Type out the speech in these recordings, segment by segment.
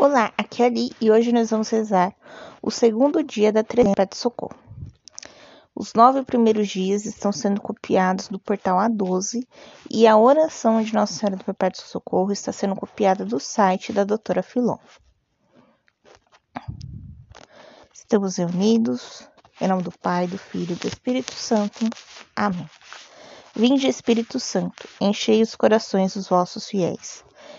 Olá, aqui é Ali e hoje nós vamos rezar o segundo dia da Trezena de Socorro. Os nove primeiros dias estão sendo copiados do portal A12 e a oração de Nossa Senhora do Perpétuo Socorro está sendo copiada do site da doutora Filon. Estamos reunidos, em nome do Pai, do Filho e do Espírito Santo. Amém. Vinde, Espírito Santo, enchei os corações dos vossos fiéis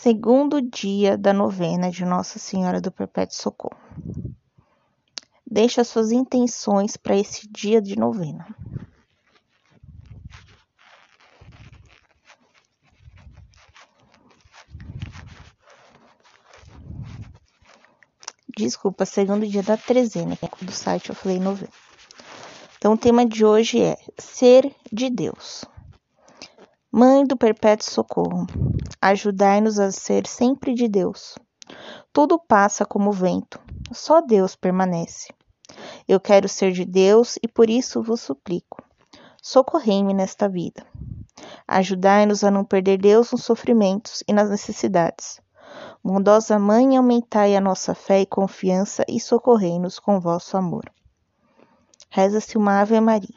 Segundo dia da novena de Nossa Senhora do Perpétuo Socorro. Deixe as suas intenções para esse dia de novena. Desculpa, segundo dia da trezena, é do site eu falei novena. Então, o tema de hoje é Ser de Deus. Mãe do Perpétuo Socorro, ajudai-nos a ser sempre de Deus. Tudo passa como vento, só Deus permanece. Eu quero ser de Deus e por isso vos suplico. Socorrei-me nesta vida. Ajudai-nos a não perder Deus nos sofrimentos e nas necessidades. Bondosa Mãe, aumentai a nossa fé e confiança e socorrei-nos com vosso amor. Reza-se uma Ave Maria.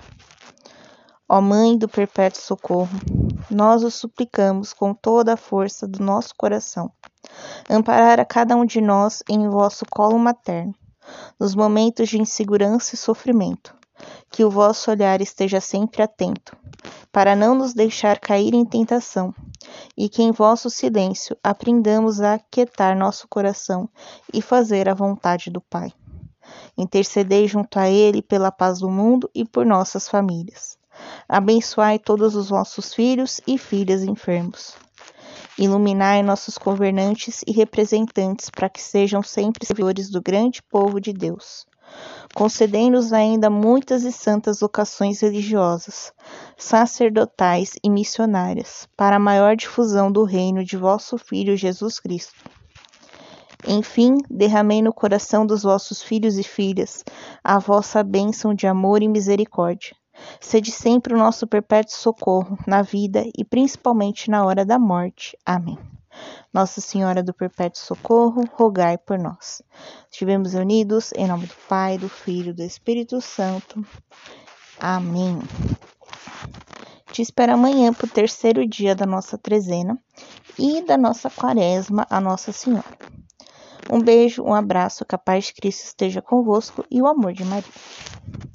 Ó Mãe do Perpétuo Socorro, nós o suplicamos com toda a força do nosso coração, amparar a cada um de nós em vosso colo materno, nos momentos de insegurança e sofrimento, que o vosso olhar esteja sempre atento, para não nos deixar cair em tentação, e que em vosso silêncio aprendamos a aquietar nosso coração e fazer a vontade do Pai. Intercedei junto a Ele pela paz do mundo e por nossas famílias Abençoai todos os vossos filhos e filhas enfermos. Iluminai nossos governantes e representantes para que sejam sempre servidores do grande povo de Deus. Concedei-nos ainda muitas e santas vocações religiosas, sacerdotais e missionárias, para a maior difusão do reino de vosso Filho Jesus Cristo. Enfim, derramei no coração dos vossos filhos e filhas a vossa bênção de amor e misericórdia Sede sempre o nosso perpétuo socorro na vida e principalmente na hora da morte. Amém. Nossa Senhora do Perpétuo Socorro, rogai por nós. Estivemos unidos em nome do Pai, do Filho e do Espírito Santo. Amém. Te espero amanhã para o terceiro dia da nossa trezena e da nossa quaresma a Nossa Senhora. Um beijo, um abraço, que a paz de Cristo esteja convosco e o amor de Maria.